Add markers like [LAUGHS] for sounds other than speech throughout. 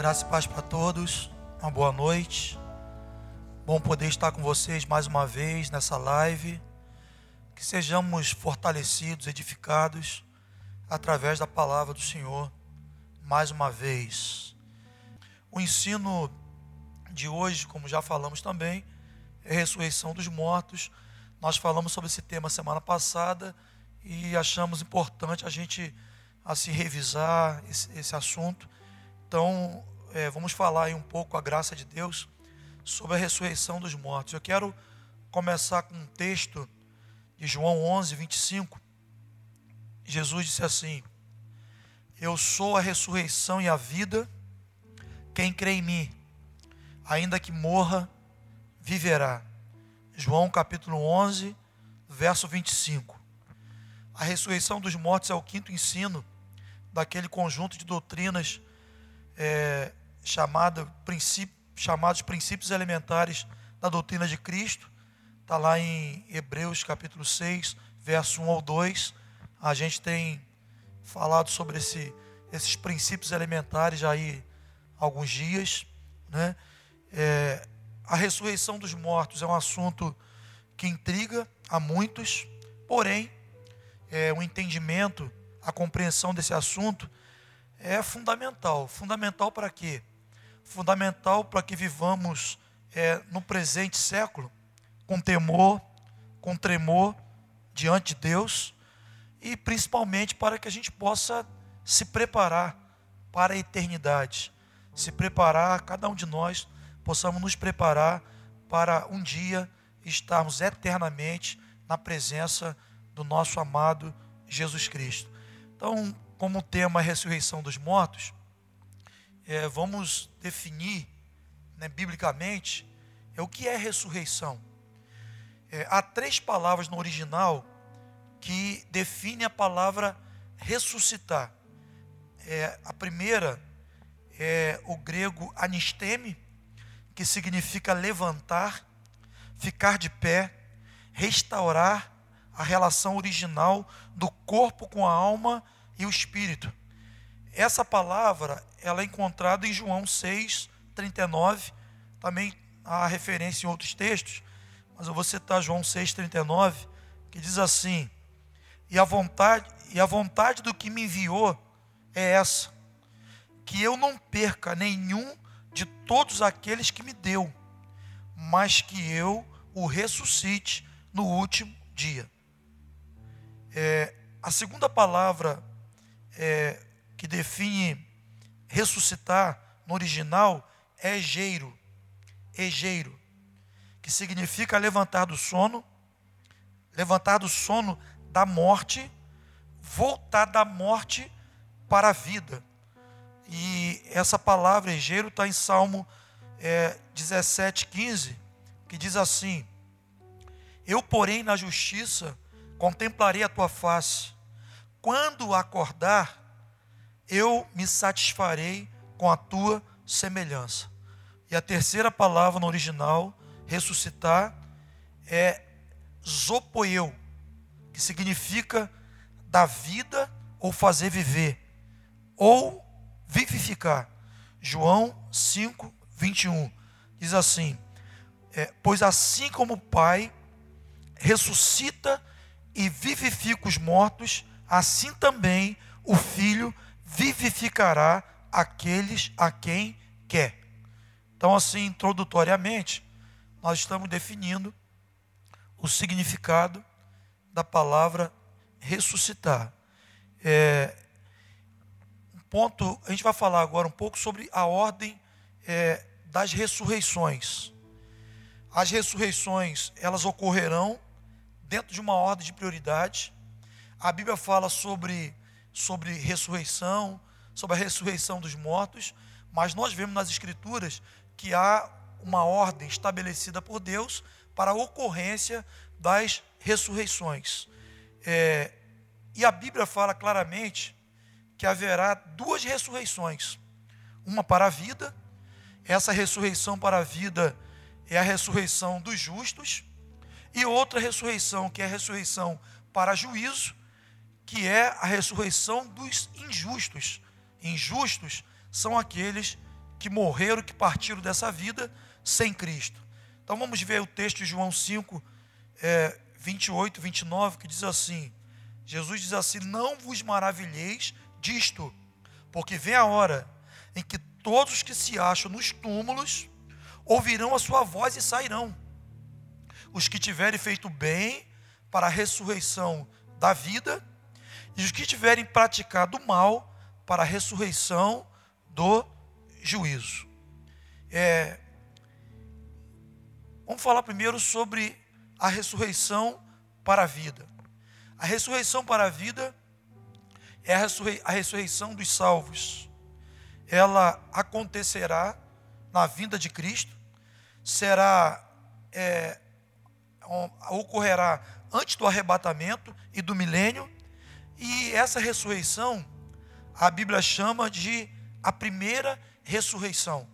Graça e paz para todos. Uma boa noite. Bom poder estar com vocês mais uma vez nessa live. Que sejamos fortalecidos, edificados através da palavra do Senhor mais uma vez. O ensino de hoje, como já falamos também, é a ressurreição dos mortos. Nós falamos sobre esse tema semana passada e achamos importante a gente assim revisar esse, esse assunto. Então, é, vamos falar aí um pouco, a graça de Deus, sobre a ressurreição dos mortos. Eu quero começar com um texto de João 11, 25. Jesus disse assim: Eu sou a ressurreição e a vida, quem crê em mim, ainda que morra, viverá. João capítulo 11, verso 25. A ressurreição dos mortos é o quinto ensino daquele conjunto de doutrinas é, chamada, princípio, chamados princípios elementares da doutrina de Cristo. Está lá em Hebreus capítulo 6, verso 1 ao 2. A gente tem falado sobre esse, esses princípios elementares aí há alguns dias. Né? É, a ressurreição dos mortos é um assunto que intriga a muitos, porém, é, o entendimento, a compreensão desse assunto é fundamental. Fundamental para quê? Fundamental para que vivamos é, no presente século com temor, com tremor diante de Deus e principalmente para que a gente possa se preparar para a eternidade. Se preparar, cada um de nós possamos nos preparar para um dia estarmos eternamente na presença do nosso amado Jesus Cristo. Então, como tema a ressurreição dos mortos, é, vamos definir né, biblicamente é, o que é ressurreição. É, há três palavras no original que definem a palavra ressuscitar. É, a primeira é o grego anisteme, que significa levantar, ficar de pé, restaurar a relação original do corpo com a alma e o espírito. Essa palavra ela é encontrada em João 6, 39, também há referência em outros textos, mas eu vou citar João 6, 39, que diz assim: E a vontade, e a vontade do que me enviou é essa, que eu não perca nenhum de todos aqueles que me deu, mas que eu o ressuscite no último dia. É, a segunda palavra é, que define ressuscitar no original é egeiro, egeiro, que significa levantar do sono, levantar do sono da morte, voltar da morte para a vida. E essa palavra egeiro está em Salmo é, 17, 15, que diz assim: Eu, porém, na justiça contemplarei a tua face. Quando acordar, eu me satisfarei com a tua semelhança. E a terceira palavra no original, ressuscitar, é zopoeu, que significa dar vida ou fazer viver, ou vivificar. João 5, 21 diz assim: é, Pois assim como o Pai ressuscita e vivifica os mortos, assim também o Filho vivificará aqueles a quem quer. Então, assim, introdutoriamente, nós estamos definindo o significado da palavra ressuscitar. É, ponto, a gente vai falar agora um pouco sobre a ordem é, das ressurreições. As ressurreições, elas ocorrerão dentro de uma ordem de prioridade. A Bíblia fala sobre, sobre ressurreição, sobre a ressurreição dos mortos, mas nós vemos nas Escrituras que há uma ordem estabelecida por Deus para a ocorrência das ressurreições. É, e a Bíblia fala claramente que haverá duas ressurreições: uma para a vida, essa ressurreição para a vida é a ressurreição dos justos, e outra ressurreição, que é a ressurreição para juízo, que é a ressurreição dos injustos. Injustos são aqueles que morreram, que partiram dessa vida sem Cristo. Então vamos ver o texto de João 5, é, 28, 29, que diz assim: Jesus diz assim: Não vos maravilheis disto, porque vem a hora em que todos os que se acham nos túmulos ouvirão a sua voz e sairão. Os que tiverem feito bem para a ressurreição da vida, e os que tiverem praticado mal para a ressurreição do juízo. É, vamos falar primeiro sobre a ressurreição para a vida. A ressurreição para a vida é a, ressurrei a ressurreição dos salvos. Ela acontecerá na vinda de Cristo, será é, ocorrerá antes do arrebatamento e do milênio, e essa ressurreição a Bíblia chama de a primeira ressurreição.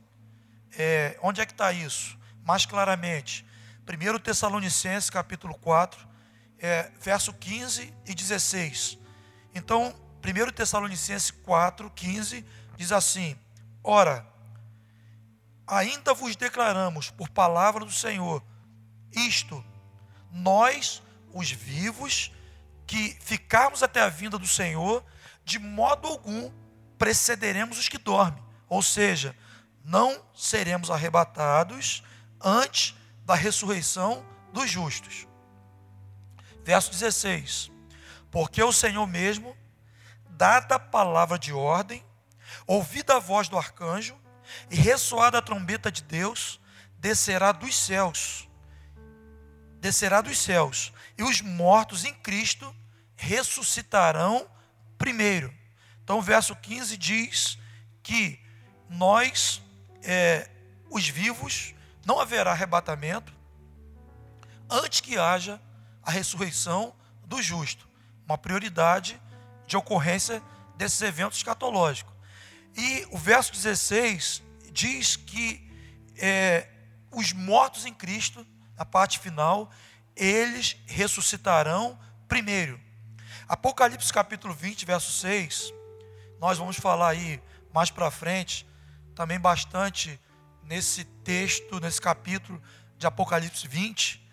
É, onde é que está isso? Mais claramente, 1 Tessalonicenses capítulo 4, é, verso 15 e 16. Então, 1 Tessalonicenses 4, 15 diz assim: Ora, ainda vos declaramos por palavra do Senhor, isto, nós, os vivos, que ficarmos até a vinda do Senhor, de modo algum precederemos os que dormem. Ou seja, não seremos arrebatados antes da ressurreição dos justos. Verso 16: Porque o Senhor mesmo, dada a palavra de ordem, ouvida a voz do arcanjo e ressoada a trombeta de Deus, descerá dos céus. Descerá dos céus, e os mortos em Cristo ressuscitarão primeiro. Então, o verso 15 diz que nós, é, os vivos, não haverá arrebatamento antes que haja a ressurreição do justo. Uma prioridade de ocorrência desses eventos escatológicos. E o verso 16 diz que é, os mortos em Cristo, na parte final, eles ressuscitarão primeiro. Apocalipse capítulo 20, verso 6, nós vamos falar aí mais para frente, também bastante nesse texto, nesse capítulo de Apocalipse 20.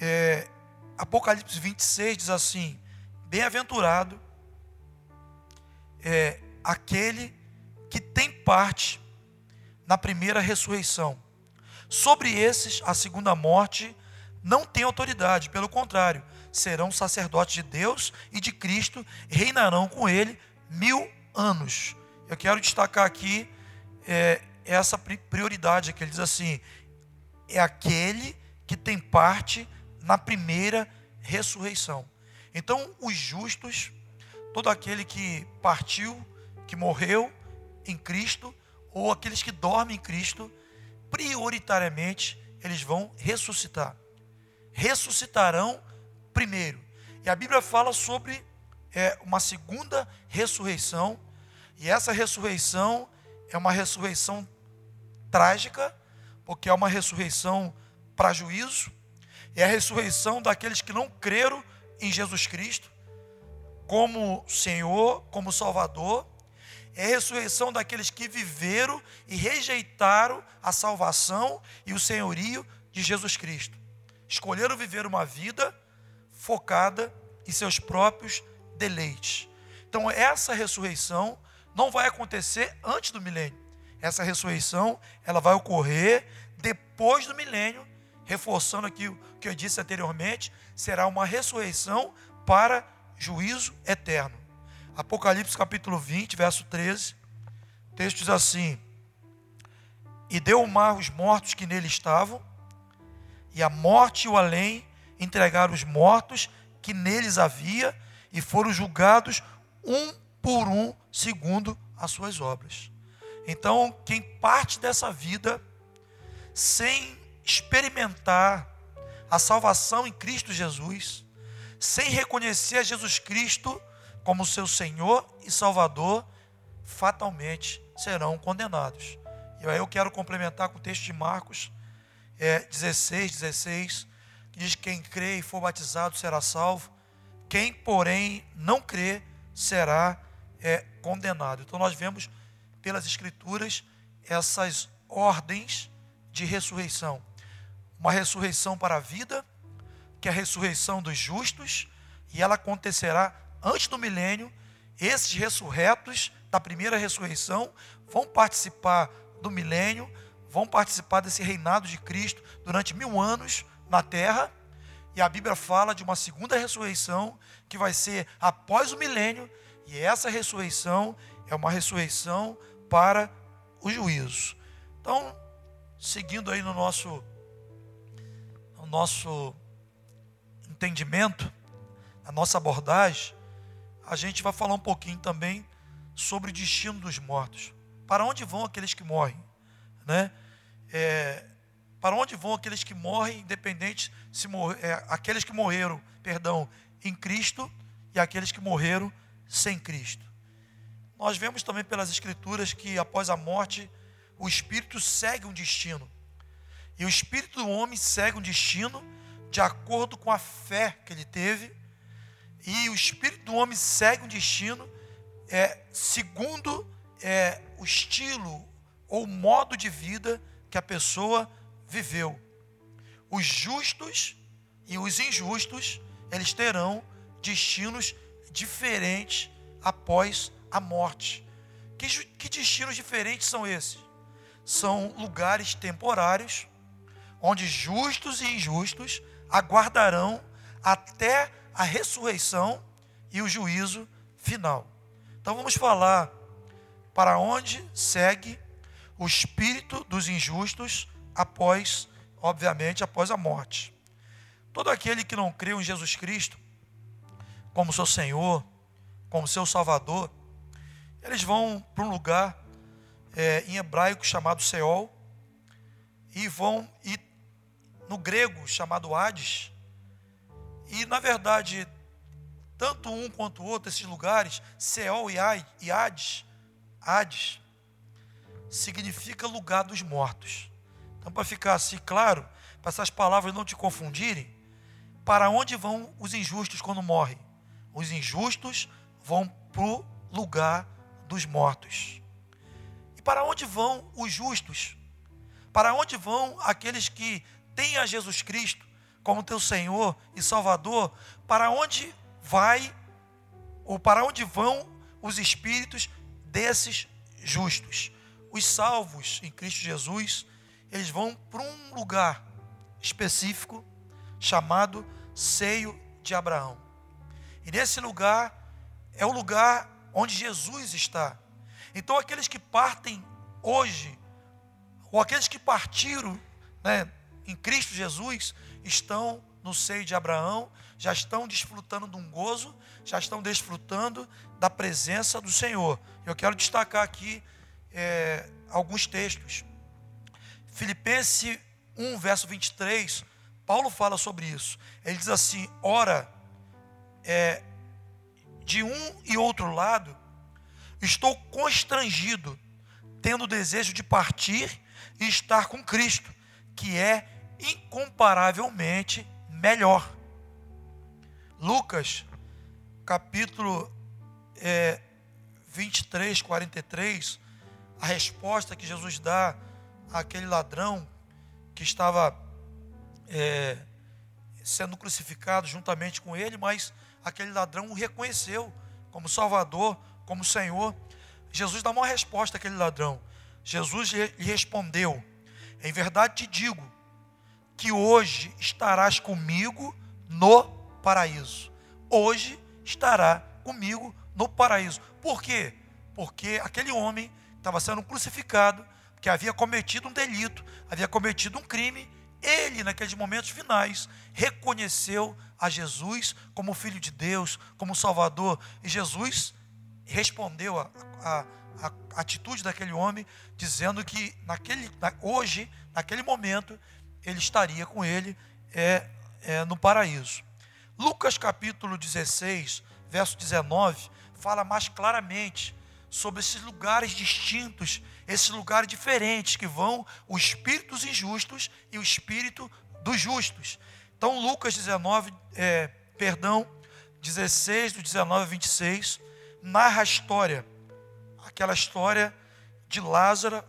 É, Apocalipse 26 diz assim: Bem-aventurado é aquele que tem parte na primeira ressurreição. Sobre esses, a segunda morte não tem autoridade, pelo contrário, serão sacerdotes de Deus e de Cristo, reinarão com ele mil anos. Eu quero destacar aqui é, essa prioridade que ele diz assim: é aquele que tem parte na primeira ressurreição. Então, os justos, todo aquele que partiu, que morreu em Cristo, ou aqueles que dormem em Cristo, prioritariamente eles vão ressuscitar. Ressuscitarão primeiro. E a Bíblia fala sobre é, uma segunda ressurreição, e essa ressurreição é uma ressurreição trágica, porque é uma ressurreição para juízo, é a ressurreição daqueles que não creram em Jesus Cristo como Senhor, como Salvador, é a ressurreição daqueles que viveram e rejeitaram a salvação e o senhorio de Jesus Cristo. Escolheram viver uma vida focada em seus próprios deleites. Então, essa ressurreição não vai acontecer antes do milênio. Essa ressurreição, ela vai ocorrer depois do milênio, reforçando aqui o que eu disse anteriormente, será uma ressurreição para juízo eterno. Apocalipse capítulo 20, verso 13, o texto diz assim: E deu o mar os mortos que nele estavam, e a morte e o além entregaram os mortos que neles havia e foram julgados um por um segundo as suas obras. Então, quem parte dessa vida sem experimentar a salvação em Cristo Jesus, sem reconhecer a Jesus Cristo como seu Senhor e Salvador, fatalmente serão condenados. E aí eu quero complementar com o texto de Marcos é, 16, 16, diz: Quem crê e for batizado será salvo, quem, porém, não crê será é, condenado. Então, nós vemos pelas Escrituras essas ordens de ressurreição. Uma ressurreição para a vida, que é a ressurreição dos justos, e ela acontecerá antes do milênio. Esses ressurretos da primeira ressurreição vão participar do milênio, vão participar desse reinado de Cristo durante mil anos na terra. E a Bíblia fala de uma segunda ressurreição que vai ser após o milênio, e essa ressurreição é uma ressurreição para o juízo. Então, seguindo aí no nosso no nosso entendimento, a nossa abordagem, a gente vai falar um pouquinho também sobre o destino dos mortos. Para onde vão aqueles que morrem, né? É, para onde vão aqueles que morrem, independente se mor é, aqueles que morreram, perdão, em Cristo e aqueles que morreram sem Cristo. Nós vemos também pelas Escrituras que após a morte, o espírito segue um destino. E o espírito do homem segue um destino de acordo com a fé que ele teve. E o espírito do homem segue um destino é, segundo é, o estilo ou modo de vida que a pessoa viveu. Os justos e os injustos, eles terão destinos diferentes após a morte. Que, que destinos diferentes são esses? São lugares temporários, onde justos e injustos aguardarão até a ressurreição e o juízo final. Então vamos falar para onde segue o espírito dos injustos após, obviamente, após a morte. Todo aquele que não creu em Jesus Cristo como seu Senhor, como seu Salvador, eles vão para um lugar é, em hebraico chamado Seol e vão e no grego chamado Hades. E na verdade, tanto um quanto o outro, esses lugares, Seol e Hades, Hades, significa lugar dos mortos. Então, para ficar assim claro, para essas palavras não te confundirem, para onde vão os injustos quando morrem? Os injustos vão para o lugar dos mortos. E para onde vão os justos? Para onde vão aqueles que têm a Jesus Cristo como teu Senhor e Salvador? Para onde vai ou para onde vão os espíritos desses justos? Os salvos em Cristo Jesus, eles vão para um lugar específico chamado seio de Abraão. E nesse lugar é o lugar onde Jesus está. Então, aqueles que partem hoje, ou aqueles que partiram né, em Cristo Jesus, estão no seio de Abraão, já estão desfrutando de um gozo, já estão desfrutando da presença do Senhor. Eu quero destacar aqui é, alguns textos. Filipenses 1, verso 23, Paulo fala sobre isso. Ele diz assim: Ora, é, de um e outro lado, estou constrangido, tendo o desejo de partir e estar com Cristo, que é incomparavelmente melhor. Lucas, capítulo é, 23, 43, a resposta que Jesus dá àquele ladrão que estava é, sendo crucificado juntamente com ele, mas aquele ladrão o reconheceu como Salvador, como Senhor. Jesus dá uma resposta àquele ladrão. Jesus lhe respondeu: Em verdade te digo que hoje estarás comigo no paraíso. Hoje estará comigo no paraíso. Por quê? Porque aquele homem estava sendo crucificado, que havia cometido um delito, havia cometido um crime ele, naqueles momentos finais, reconheceu a Jesus como Filho de Deus, como Salvador. E Jesus respondeu a, a, a atitude daquele homem, dizendo que naquele, hoje, naquele momento, ele estaria com ele é, é, no paraíso. Lucas capítulo 16, verso 19, fala mais claramente sobre esses lugares distintos, esses lugares diferentes que vão o espírito dos injustos e o espírito dos justos. Então, Lucas 19, é, perdão, 16, do 19 a 26, narra a história, aquela história de Lázaro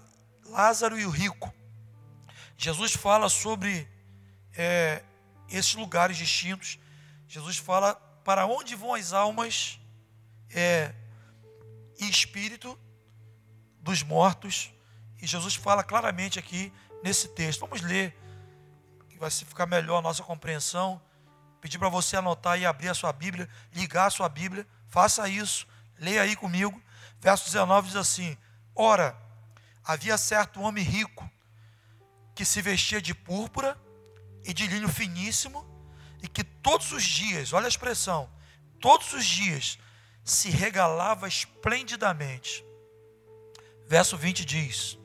Lázaro e o rico. Jesus fala sobre é, esses lugares distintos. Jesus fala para onde vão as almas é, e espírito dos mortos. E Jesus fala claramente aqui nesse texto. Vamos ler, que vai ficar melhor a nossa compreensão. Pedir para você anotar e abrir a sua Bíblia, ligar a sua Bíblia. Faça isso, leia aí comigo. Verso 19 diz assim: Ora, havia certo homem rico que se vestia de púrpura e de linho finíssimo e que todos os dias, olha a expressão, todos os dias se regalava esplendidamente. Verso 20 diz: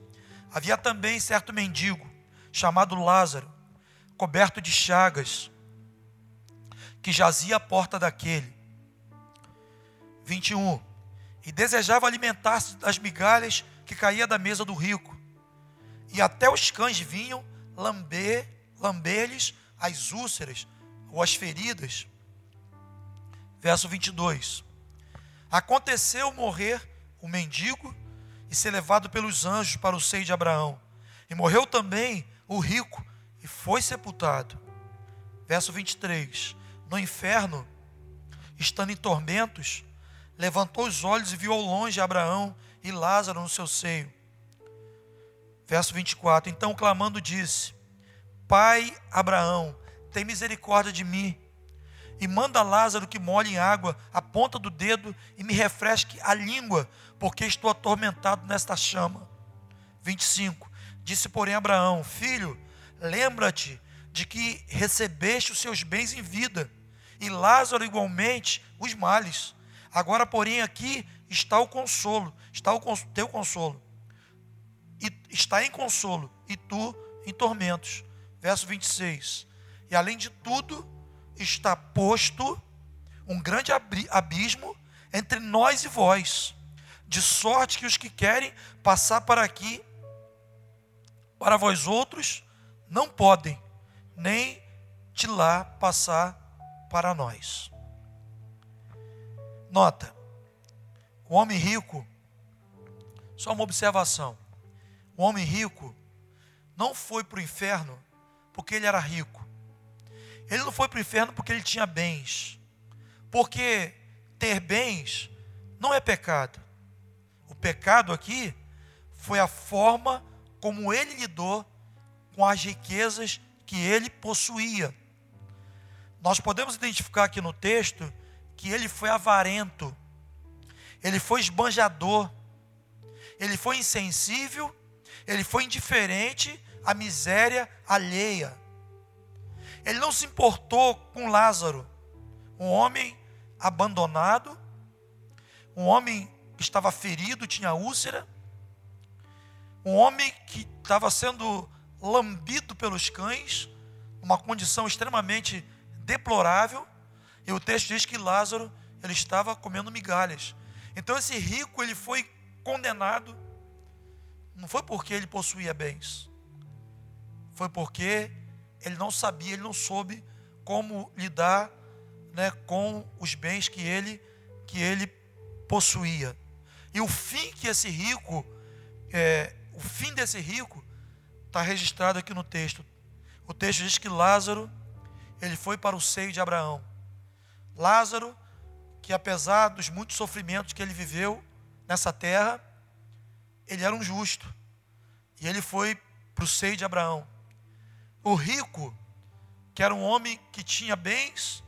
Havia também certo mendigo, chamado Lázaro, coberto de chagas, que jazia à porta daquele. 21. E desejava alimentar-se das migalhas que caía da mesa do rico. E até os cães vinham lamber, lamber-lhes as úlceras ou as feridas. Verso 22. Aconteceu morrer o mendigo e ser levado pelos anjos para o seio de Abraão. E morreu também o rico e foi sepultado. Verso 23. No inferno, estando em tormentos, levantou os olhos e viu ao longe Abraão e Lázaro no seu seio. Verso 24: Então clamando disse: Pai Abraão, tem misericórdia de mim, e manda Lázaro que molhe em água a ponta do dedo e me refresque a língua, porque estou atormentado nesta chama. 25: Disse, porém, Abraão: Filho, lembra-te de que recebeste os seus bens em vida, e Lázaro igualmente os males. Agora, porém, aqui está o consolo, está o teu consolo. E está em consolo, e tu em tormentos. Verso 26. E além de tudo, está posto um grande abismo entre nós e vós, de sorte que os que querem passar para aqui, para vós outros, não podem, nem de lá passar para nós. Nota, o homem rico, só uma observação: o homem rico não foi para o inferno porque ele era rico. Ele não foi para o inferno porque ele tinha bens. Porque ter bens não é pecado. O pecado aqui foi a forma como ele lidou com as riquezas que ele possuía. Nós podemos identificar aqui no texto que ele foi avarento ele foi esbanjador, ele foi insensível, ele foi indiferente à miséria alheia. Ele não se importou com Lázaro, um homem abandonado, um homem que estava ferido, tinha úlcera, um homem que estava sendo lambido pelos cães, uma condição extremamente deplorável, e o texto diz que Lázaro ele estava comendo migalhas. Então esse rico ele foi condenado não foi porque ele possuía bens. Foi porque ele não sabia, ele não soube como lidar né, com os bens que ele que ele possuía. E o fim que esse rico, é, o fim desse rico, está registrado aqui no texto. O texto diz que Lázaro, ele foi para o seio de Abraão. Lázaro que apesar dos muitos sofrimentos que ele viveu nessa terra, ele era um justo. E ele foi para o seio de Abraão. O rico, que era um homem que tinha bens,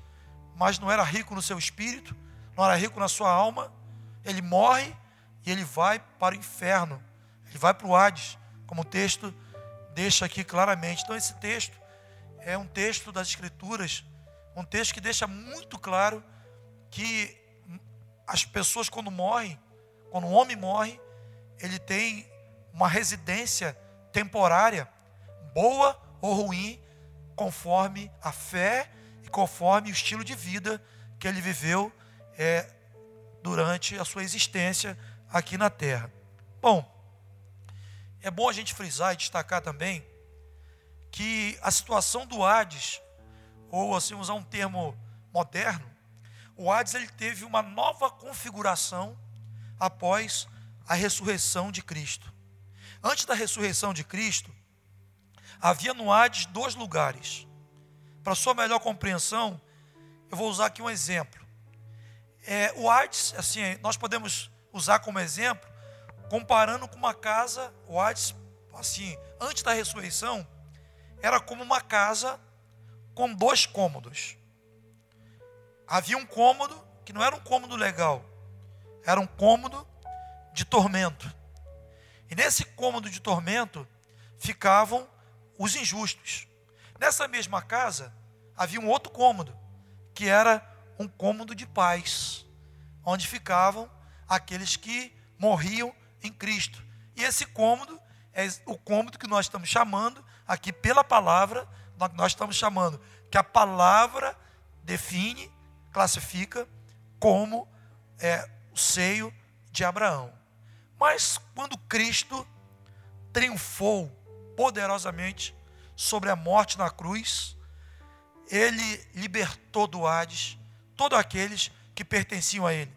mas não era rico no seu espírito, não era rico na sua alma, ele morre e ele vai para o inferno. Ele vai para o Hades, como o texto deixa aqui claramente. Então, esse texto é um texto das Escrituras, um texto que deixa muito claro que as pessoas quando morrem, quando um homem morre, ele tem uma residência temporária, boa ou ruim, conforme a fé e conforme o estilo de vida que ele viveu é, durante a sua existência aqui na terra. Bom, é bom a gente frisar e destacar também que a situação do Hades, ou assim usar um termo moderno, o Hades ele teve uma nova configuração após a ressurreição de Cristo. Antes da ressurreição de Cristo, havia no Hades dois lugares. Para sua melhor compreensão, eu vou usar aqui um exemplo. É, o Hades, assim, nós podemos usar como exemplo, comparando com uma casa, o Hades, assim, antes da ressurreição, era como uma casa com dois cômodos. Havia um cômodo que não era um cômodo legal, era um cômodo de tormento. E nesse cômodo de tormento ficavam os injustos. Nessa mesma casa havia um outro cômodo, que era um cômodo de paz, onde ficavam aqueles que morriam em Cristo. E esse cômodo é o cômodo que nós estamos chamando aqui pela palavra, nós estamos chamando que a palavra define, classifica como é, o seio de Abraão. Mas quando Cristo triunfou poderosamente sobre a morte na cruz, ele libertou do Hades todos aqueles que pertenciam a ele.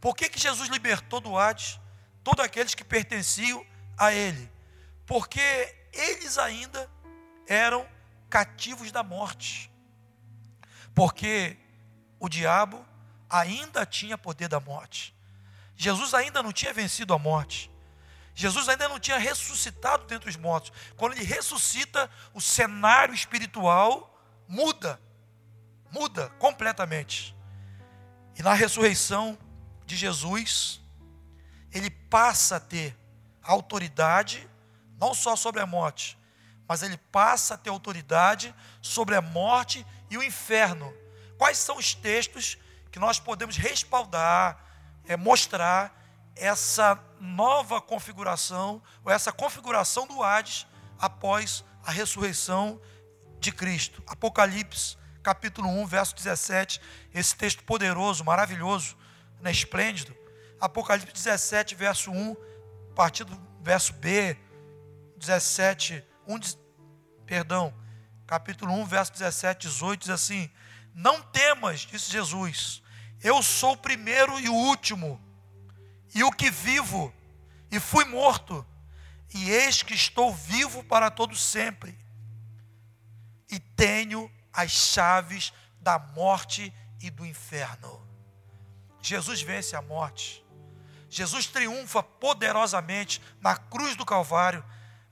Por que, que Jesus libertou do Hades todos aqueles que pertenciam a ele? Porque eles ainda eram cativos da morte. Porque o diabo ainda tinha poder da morte. Jesus ainda não tinha vencido a morte. Jesus ainda não tinha ressuscitado dentre os mortos. Quando ele ressuscita, o cenário espiritual muda. Muda completamente. E na ressurreição de Jesus, ele passa a ter autoridade, não só sobre a morte, mas ele passa a ter autoridade sobre a morte e o inferno. Quais são os textos que nós podemos respaldar, é, mostrar essa nova configuração, ou essa configuração do Hades após a ressurreição de Cristo. Apocalipse, capítulo 1, verso 17, esse texto poderoso, maravilhoso, né, esplêndido. Apocalipse 17, verso 1, a partir do verso B, 17, 1, perdão, capítulo 1, verso 17, 18, diz assim: Não temas, disse Jesus, eu sou o primeiro e o último, e o que vivo, e fui morto, e eis que estou vivo para todo sempre, e tenho as chaves da morte e do inferno. Jesus vence a morte. Jesus triunfa poderosamente na cruz do Calvário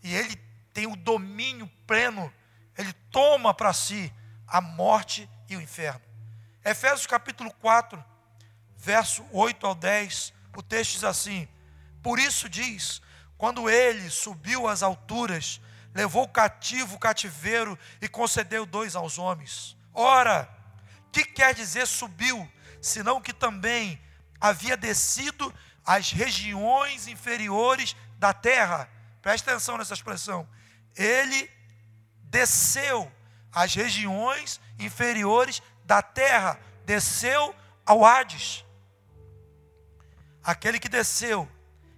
e ele tem o domínio pleno, ele toma para si a morte e o inferno. Efésios capítulo 4, verso 8 ao 10, o texto diz assim: Por isso diz, quando ele subiu às alturas, levou cativo o cativeiro e concedeu dois aos homens. Ora, que quer dizer subiu, senão que também havia descido às regiões inferiores da terra. Presta atenção nessa expressão. Ele desceu às regiões inferiores da terra, desceu ao Hades. Aquele que desceu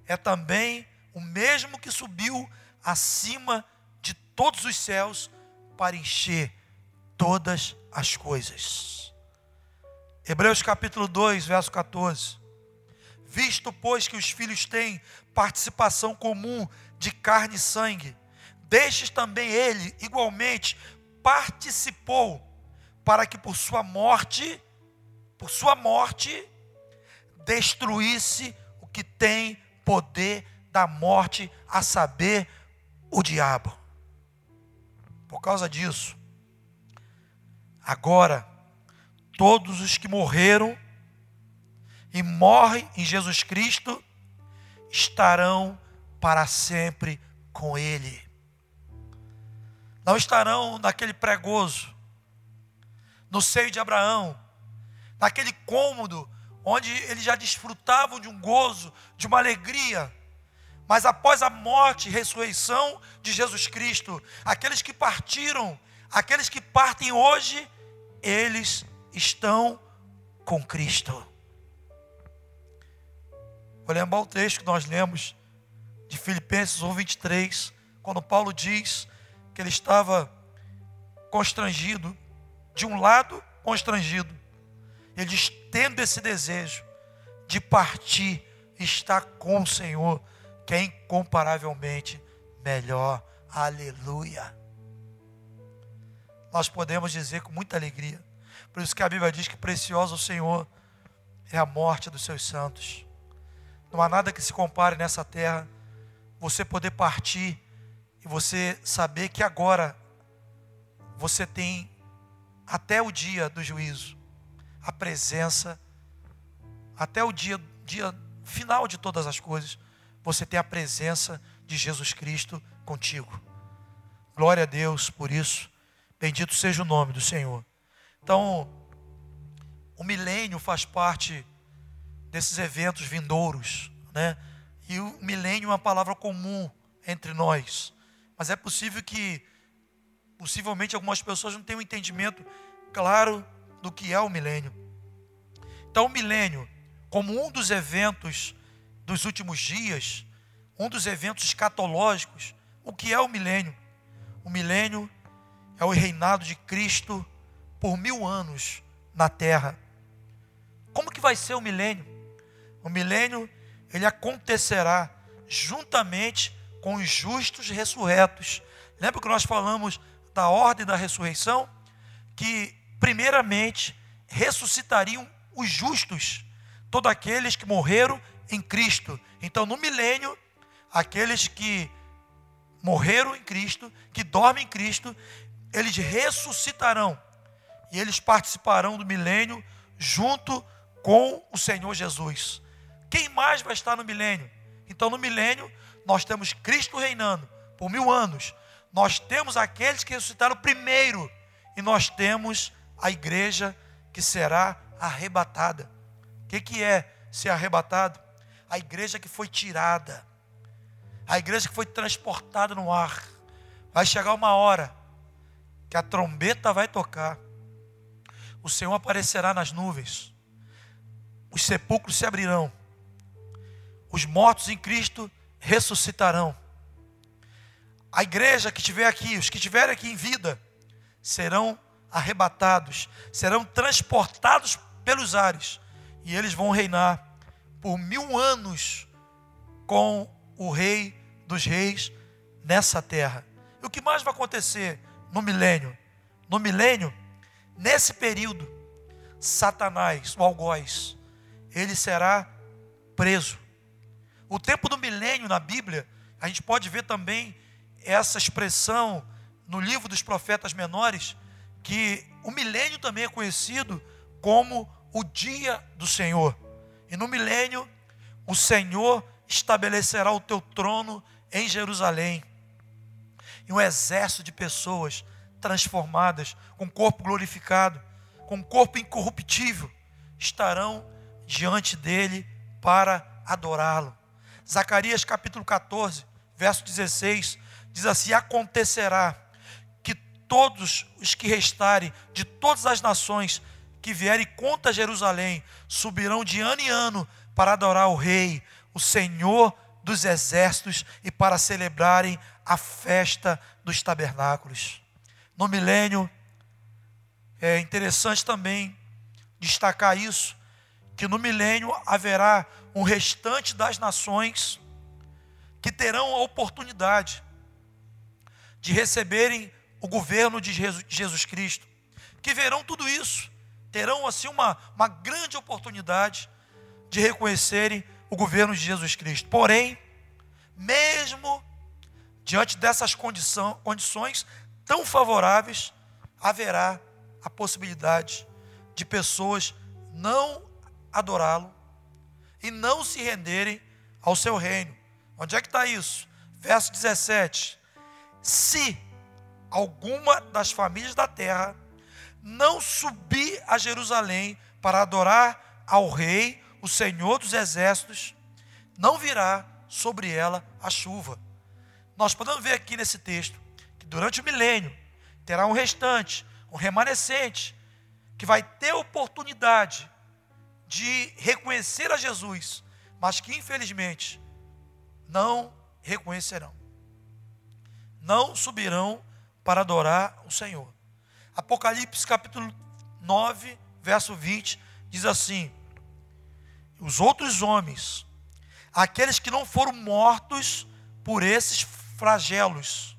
é também o mesmo que subiu acima de todos os céus para encher todas as coisas. Hebreus capítulo 2, verso 14. Visto, pois, que os filhos têm participação comum de carne e sangue, destes também ele, igualmente, participou para que por sua morte, por sua morte, destruísse o que tem poder da morte, a saber, o diabo. Por causa disso, agora, todos os que morreram e morrem em Jesus Cristo estarão para sempre com Ele. Não estarão naquele pregoso, no seio de Abraão, naquele cômodo onde eles já desfrutavam de um gozo, de uma alegria. Mas após a morte e ressurreição de Jesus Cristo, aqueles que partiram, aqueles que partem hoje, eles estão com Cristo. Vou lembrar o texto que nós lemos de Filipenses 1:23, quando Paulo diz que ele estava constrangido de um lado constrangido. Ele diz: tendo esse desejo de partir, estar com o Senhor, que é incomparavelmente melhor. Aleluia. Nós podemos dizer com muita alegria. Por isso que a Bíblia diz que precioso o Senhor é a morte dos seus santos. Não há nada que se compare nessa terra você poder partir e você saber que agora você tem até o dia do juízo a presença, até o dia, dia final de todas as coisas, você tem a presença de Jesus Cristo contigo. Glória a Deus por isso. Bendito seja o nome do Senhor. Então, o milênio faz parte desses eventos vindouros, né? E o milênio é uma palavra comum entre nós. Mas é possível que, possivelmente, algumas pessoas não tenham um entendimento claro do que é o milênio. Então, o milênio, como um dos eventos dos últimos dias, um dos eventos escatológicos, o que é o milênio? O milênio é o reinado de Cristo por mil anos na terra. Como que vai ser o milênio? O milênio ele acontecerá juntamente com os justos ressurretos. Lembra que nós falamos da ordem da ressurreição? Que, primeiramente, ressuscitariam os justos, todos aqueles que morreram em Cristo. Então, no milênio, aqueles que morreram em Cristo, que dormem em Cristo, eles ressuscitarão e eles participarão do milênio junto com o Senhor Jesus. Quem mais vai estar no milênio? Então, no milênio, nós temos Cristo reinando por mil anos. Nós temos aqueles que ressuscitaram primeiro. E nós temos a igreja que será arrebatada. O que, que é ser arrebatado? A igreja que foi tirada. A igreja que foi transportada no ar. Vai chegar uma hora que a trombeta vai tocar. O Senhor aparecerá nas nuvens. Os sepulcros se abrirão os mortos em Cristo ressuscitarão. A igreja que estiver aqui, os que estiverem aqui em vida, serão arrebatados, serão transportados pelos ares, e eles vão reinar por mil anos com o Rei dos Reis nessa terra. E o que mais vai acontecer no milênio? No milênio, nesse período, Satanás, o algoz, ele será preso. O tempo do milênio na Bíblia, a gente pode ver também essa expressão no livro dos profetas menores, que o milênio também é conhecido como o dia do Senhor. E no milênio, o Senhor estabelecerá o teu trono em Jerusalém. E um exército de pessoas transformadas, com corpo glorificado, com corpo incorruptível, estarão diante dele para adorá-lo. Zacarias capítulo 14, verso 16, diz assim: Acontecerá todos os que restarem de todas as nações que vierem contra Jerusalém subirão de ano em ano para adorar o Rei, o Senhor dos exércitos e para celebrarem a festa dos tabernáculos. No milênio, é interessante também destacar isso, que no milênio haverá um restante das nações que terão a oportunidade de receberem o governo de Jesus Cristo, que verão tudo isso, terão assim uma, uma grande oportunidade de reconhecerem o governo de Jesus Cristo. Porém, mesmo diante dessas condição, condições tão favoráveis, haverá a possibilidade de pessoas não adorá-lo e não se renderem ao seu reino. Onde é que está isso? Verso 17: Se alguma das famílias da terra não subir a Jerusalém para adorar ao Rei, o Senhor dos Exércitos, não virá sobre ela a chuva. Nós podemos ver aqui nesse texto que durante o milênio terá um restante, um remanescente, que vai ter oportunidade de reconhecer a Jesus, mas que infelizmente não reconhecerão. Não subirão para adorar o Senhor. Apocalipse capítulo 9, verso 20, diz assim: Os outros homens, aqueles que não foram mortos por esses flagelos,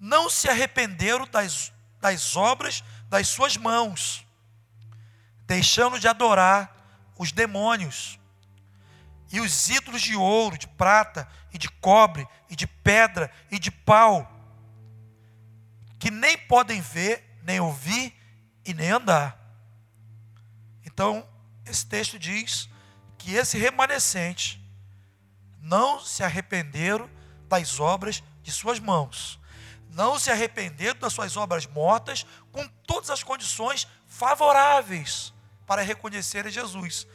não se arrependeram das, das obras das suas mãos, deixando de adorar os demônios e os ídolos de ouro, de prata e de cobre e de pedra e de pau, que nem podem ver, nem ouvir e nem andar. Então, esse texto diz que esse remanescente não se arrependeram das obras de suas mãos, não se arrependeram das suas obras mortas, com todas as condições favoráveis para reconhecerem Jesus,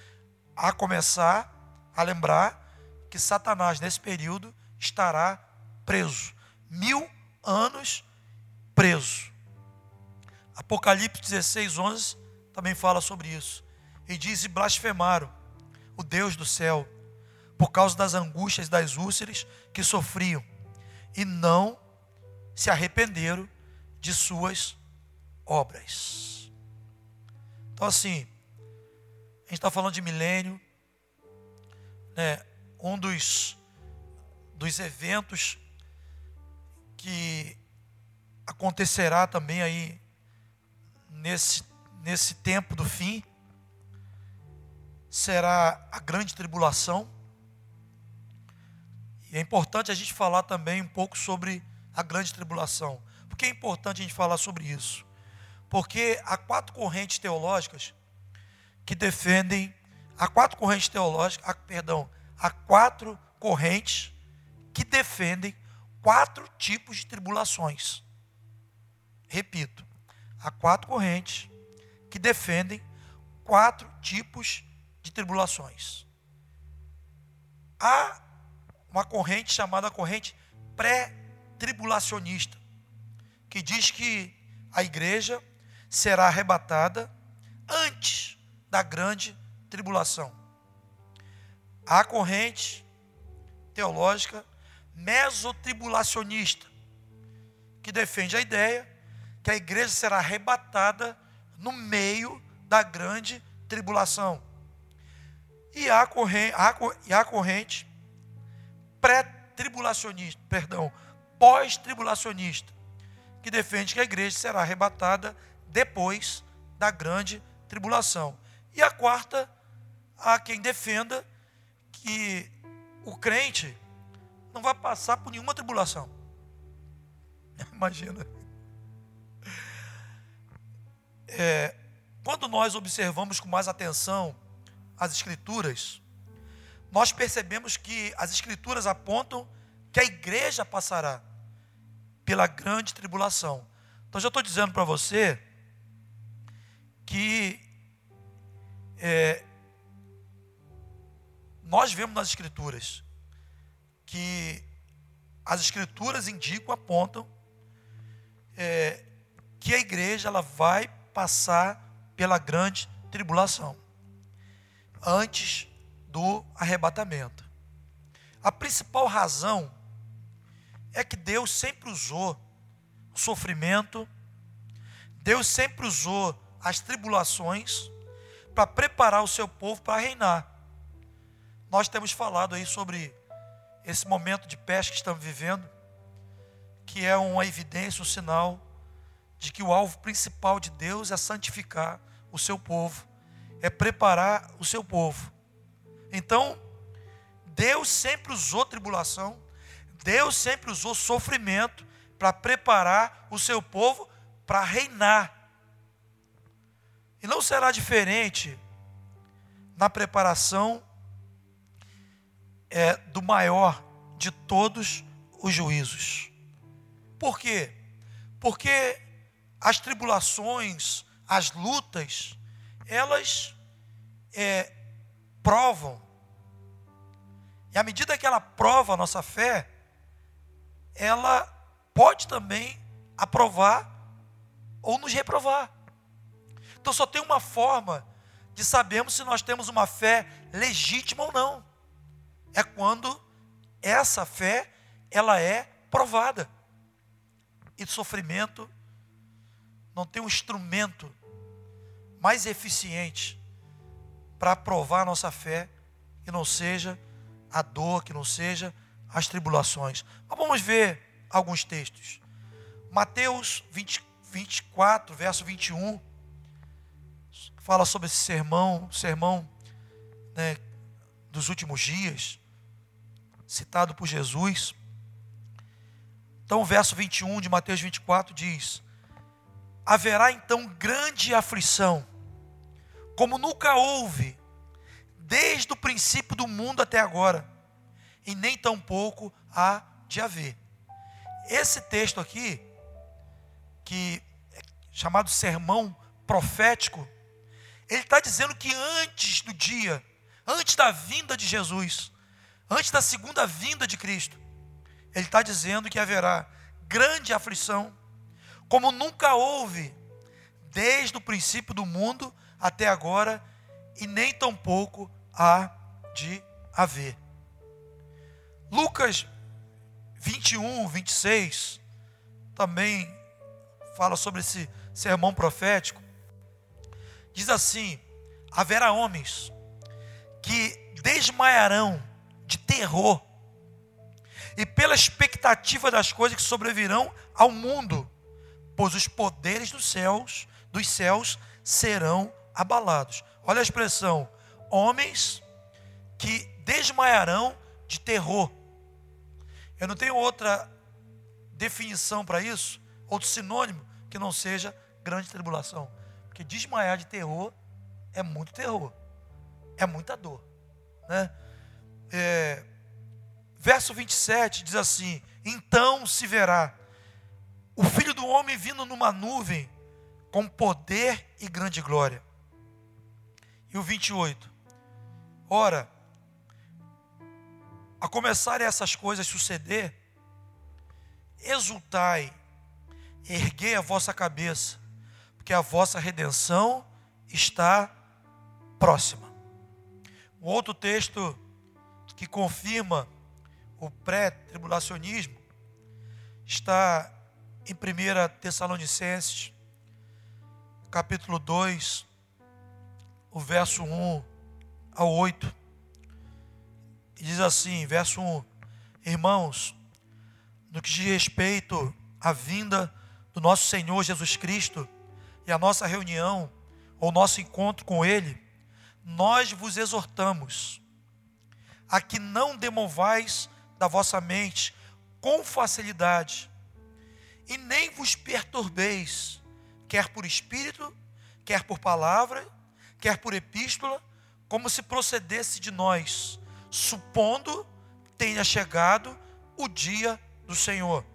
a começar a lembrar que Satanás, nesse período, estará preso. Mil anos preso. Apocalipse 16, 11 também fala sobre isso. E diz: E blasfemaram o Deus do céu, por causa das angústias das úlceras que sofriam, e não se arrependeram de suas obras. Então, assim, a gente está falando de milênio, né, um dos, dos eventos que acontecerá também aí nesse, nesse tempo do fim será a grande tribulação. E é importante a gente falar também um pouco sobre a grande tribulação. Por que é importante a gente falar sobre isso? Porque há quatro correntes teológicas que defendem Há quatro correntes teológicas, há, perdão, há quatro correntes que defendem quatro tipos de tribulações. Repito, há quatro correntes que defendem quatro tipos de tribulações. Há uma corrente chamada corrente pré-tribulacionista, que diz que a igreja será arrebatada antes da grande tribulação. A corrente teológica mesotribulacionista, que defende a ideia que a igreja será arrebatada no meio da grande tribulação. E a corrente, a corrente pré-tribulacionista, perdão, pós-tribulacionista, que defende que a igreja será arrebatada depois da grande tribulação. E a quarta há quem defenda que o crente não vai passar por nenhuma tribulação. [LAUGHS] Imagina. É, quando nós observamos com mais atenção as Escrituras, nós percebemos que as Escrituras apontam que a igreja passará pela grande tribulação. Então, já estou dizendo para você que é, nós vemos nas Escrituras que as Escrituras indicam, apontam é, que a igreja ela vai passar pela grande tribulação antes do arrebatamento. A principal razão é que Deus sempre usou o sofrimento, Deus sempre usou as tribulações para preparar o seu povo para reinar. Nós temos falado aí sobre esse momento de peste que estamos vivendo, que é uma evidência, um sinal de que o alvo principal de Deus é santificar o seu povo, é preparar o seu povo. Então, Deus sempre usou tribulação, Deus sempre usou sofrimento para preparar o seu povo para reinar. E não será diferente na preparação é, do maior de todos os juízos. Por quê? Porque as tribulações, as lutas, elas é, provam. E à medida que ela prova a nossa fé, ela pode também aprovar ou nos reprovar. Então só tem uma forma de sabermos se nós temos uma fé legítima ou não é quando essa fé ela é provada. E sofrimento não tem um instrumento mais eficiente para provar a nossa fé que não seja a dor, que não seja as tribulações. Mas vamos ver alguns textos. Mateus 20, 24, verso 21, fala sobre esse sermão, sermão né, dos últimos dias, citado por Jesus. Então, o verso 21 de Mateus 24 diz: Haverá então grande aflição, como nunca houve, desde o princípio do mundo até agora, e nem tampouco há de haver. Esse texto aqui, que é chamado sermão profético, ele está dizendo que antes do dia, antes da vinda de Jesus, antes da segunda vinda de Cristo, ele está dizendo que haverá grande aflição, como nunca houve, desde o princípio do mundo até agora, e nem tampouco há de haver. Lucas 21, 26 também fala sobre esse sermão profético. Diz assim: haverá homens que desmaiarão de terror e pela expectativa das coisas que sobrevirão ao mundo, pois os poderes dos céus, dos céus serão abalados. Olha a expressão: homens que desmaiarão de terror. Eu não tenho outra definição para isso, outro sinônimo que não seja grande tribulação. Porque desmaiar de terror é muito terror, é muita dor. Né? É, verso 27 diz assim: Então se verá o filho do homem vindo numa nuvem com poder e grande glória. E o 28, ora, a começarem essas coisas suceder, exultai, erguei a vossa cabeça, porque a vossa redenção está próxima. Um outro texto que confirma o pré-tribulacionismo está em 1 Tessalonicenses, capítulo 2, o verso 1 ao 8 diz assim, verso 1: Irmãos, no que diz respeito à vinda do nosso Senhor Jesus Cristo e a nossa reunião, ou nosso encontro com Ele, nós vos exortamos a que não demovais da vossa mente com facilidade, e nem vos perturbeis, quer por espírito, quer por palavra, quer por epístola, como se procedesse de nós supondo tenha chegado o dia do Senhor.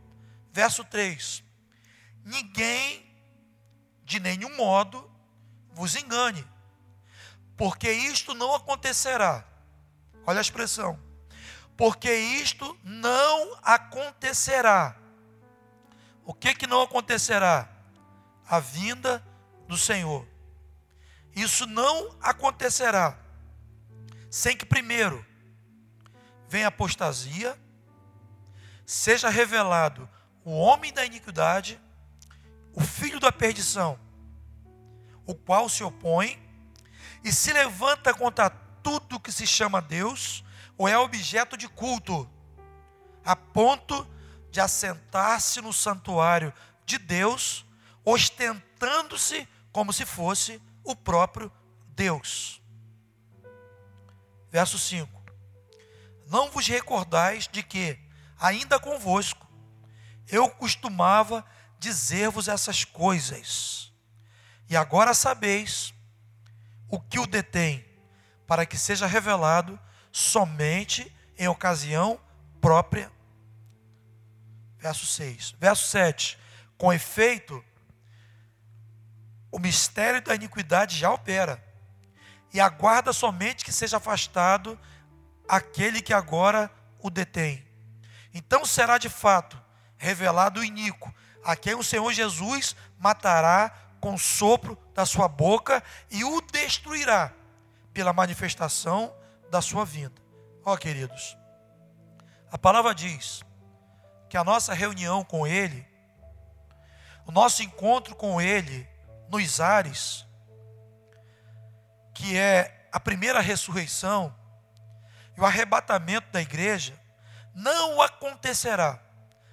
Verso 3: Ninguém de nenhum modo vos engane, porque isto não acontecerá. Olha a expressão. Porque isto não acontecerá. O que que não acontecerá? A vinda do Senhor. Isso não acontecerá sem que primeiro vem a apostasia, seja revelado o homem da iniquidade, o filho da perdição, o qual se opõe e se levanta contra tudo que se chama Deus ou é objeto de culto, a ponto de assentar-se no santuário de Deus, ostentando-se como se fosse o próprio Deus. Verso 5 não vos recordais de que, ainda convosco, eu costumava dizer-vos essas coisas. E agora sabeis o que o detém, para que seja revelado somente em ocasião própria. Verso 6. Verso 7. Com efeito, o mistério da iniquidade já opera, e aguarda somente que seja afastado aquele que agora o detém. Então será de fato revelado o iníquo, a quem o Senhor Jesus matará com o sopro da sua boca e o destruirá pela manifestação da sua vinda. Ó, oh, queridos, a palavra diz que a nossa reunião com Ele, o nosso encontro com Ele nos ares, que é a primeira ressurreição, e o arrebatamento da igreja não acontecerá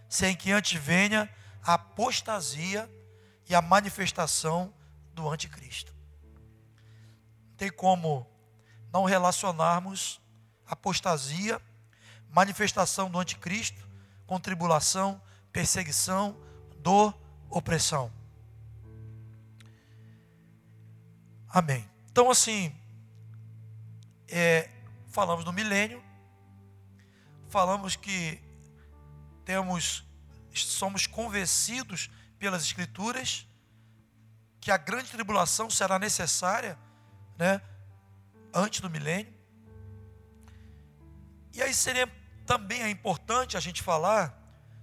sem que antes venha a apostasia e a manifestação do anticristo. Tem como não relacionarmos apostasia, manifestação do anticristo com tribulação, perseguição, dor, opressão. Amém. Então, assim, é, falamos do milênio, falamos que temos, somos convencidos pelas Escrituras que a grande tribulação será necessária, né, antes do milênio. E aí seria também é importante a gente falar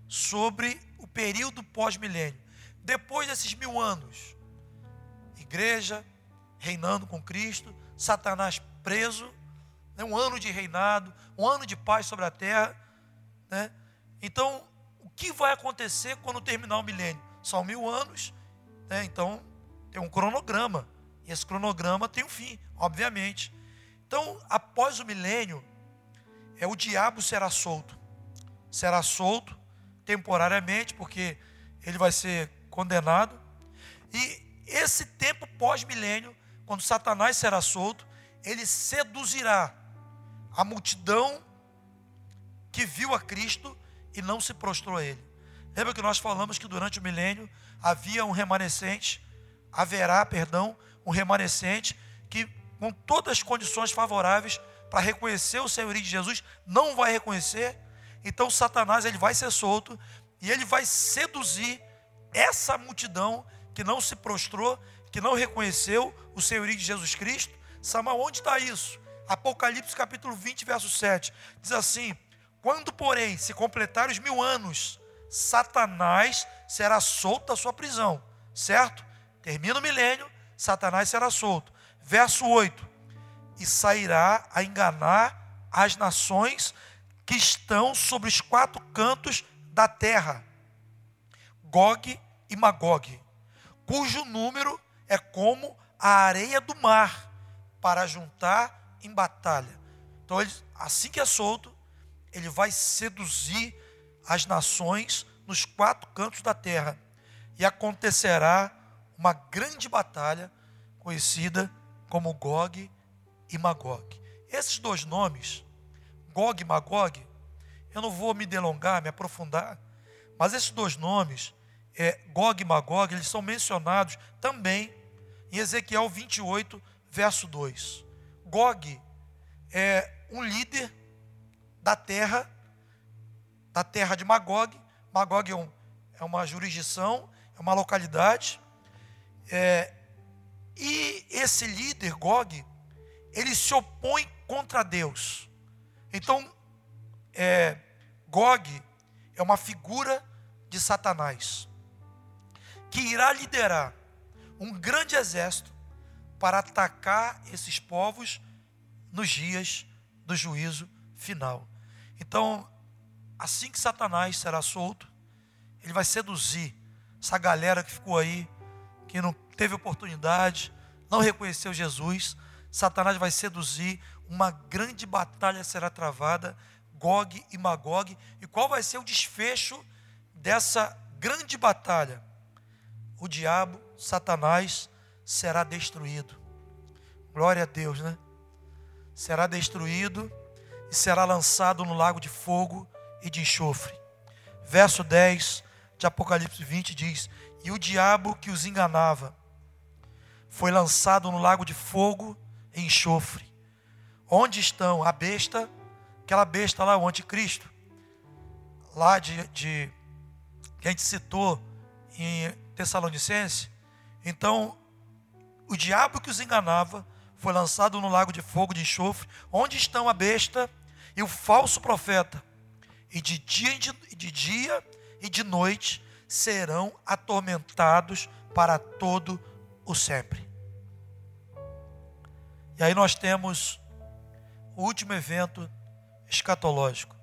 sobre o período pós-milênio. Depois desses mil anos, igreja reinando com Cristo, Satanás preso, né, um ano de reinado, um ano de paz sobre a terra. Né? Então, o que vai acontecer quando terminar o milênio? São mil anos, né? então tem um cronograma, e esse cronograma tem um fim, obviamente. Então, após o milênio, é o diabo será solto. Será solto temporariamente, porque ele vai ser condenado. E esse tempo pós-milênio, quando Satanás será solto, ele seduzirá a multidão que viu a Cristo e não se prostrou a ele. Lembra que nós falamos que durante o milênio havia um remanescente, haverá, perdão, um remanescente que com todas as condições favoráveis para reconhecer o senhorio de Jesus, não vai reconhecer. Então Satanás ele vai ser solto e ele vai seduzir essa multidão que não se prostrou, que não reconheceu o senhorio de Jesus Cristo. Samuel, onde está isso? Apocalipse capítulo 20, verso 7. Diz assim: Quando, porém, se completar os mil anos, Satanás será solto da sua prisão. Certo? Termina o milênio, Satanás será solto. Verso 8: E sairá a enganar as nações que estão sobre os quatro cantos da terra, Gog e Magog, cujo número é como a areia do mar, para juntar em batalha. Então, ele, assim que é solto, ele vai seduzir as nações nos quatro cantos da terra. E acontecerá uma grande batalha, conhecida como Gog e Magog. Esses dois nomes, Gog e Magog, eu não vou me delongar, me aprofundar, mas esses dois nomes, é, Gog e Magog, eles são mencionados também em Ezequiel 28, verso 2. Gog é um líder da terra, da terra de Magog. Magog é, um, é uma jurisdição, é uma localidade. É, e esse líder, Gog, ele se opõe contra Deus. Então, é, Gog é uma figura de Satanás, que irá liderar um grande exército para atacar esses povos nos dias do juízo final. Então, assim que Satanás será solto, ele vai seduzir essa galera que ficou aí, que não teve oportunidade, não reconheceu Jesus. Satanás vai seduzir, uma grande batalha será travada, Gog e Magog. E qual vai ser o desfecho dessa grande batalha? O diabo, Satanás, será destruído. Glória a Deus, né? Será destruído e será lançado no lago de fogo e de enxofre. Verso 10 de Apocalipse 20 diz: E o diabo que os enganava foi lançado no lago de fogo enxofre. Onde estão a besta, aquela besta lá, o anticristo, lá de, de que a gente citou em Tessalonicense. Então, o diabo que os enganava foi lançado no lago de fogo de enxofre, onde estão a besta e o falso profeta. E de dia, de dia e de noite serão atormentados para todo o sempre. E aí nós temos o último evento escatológico,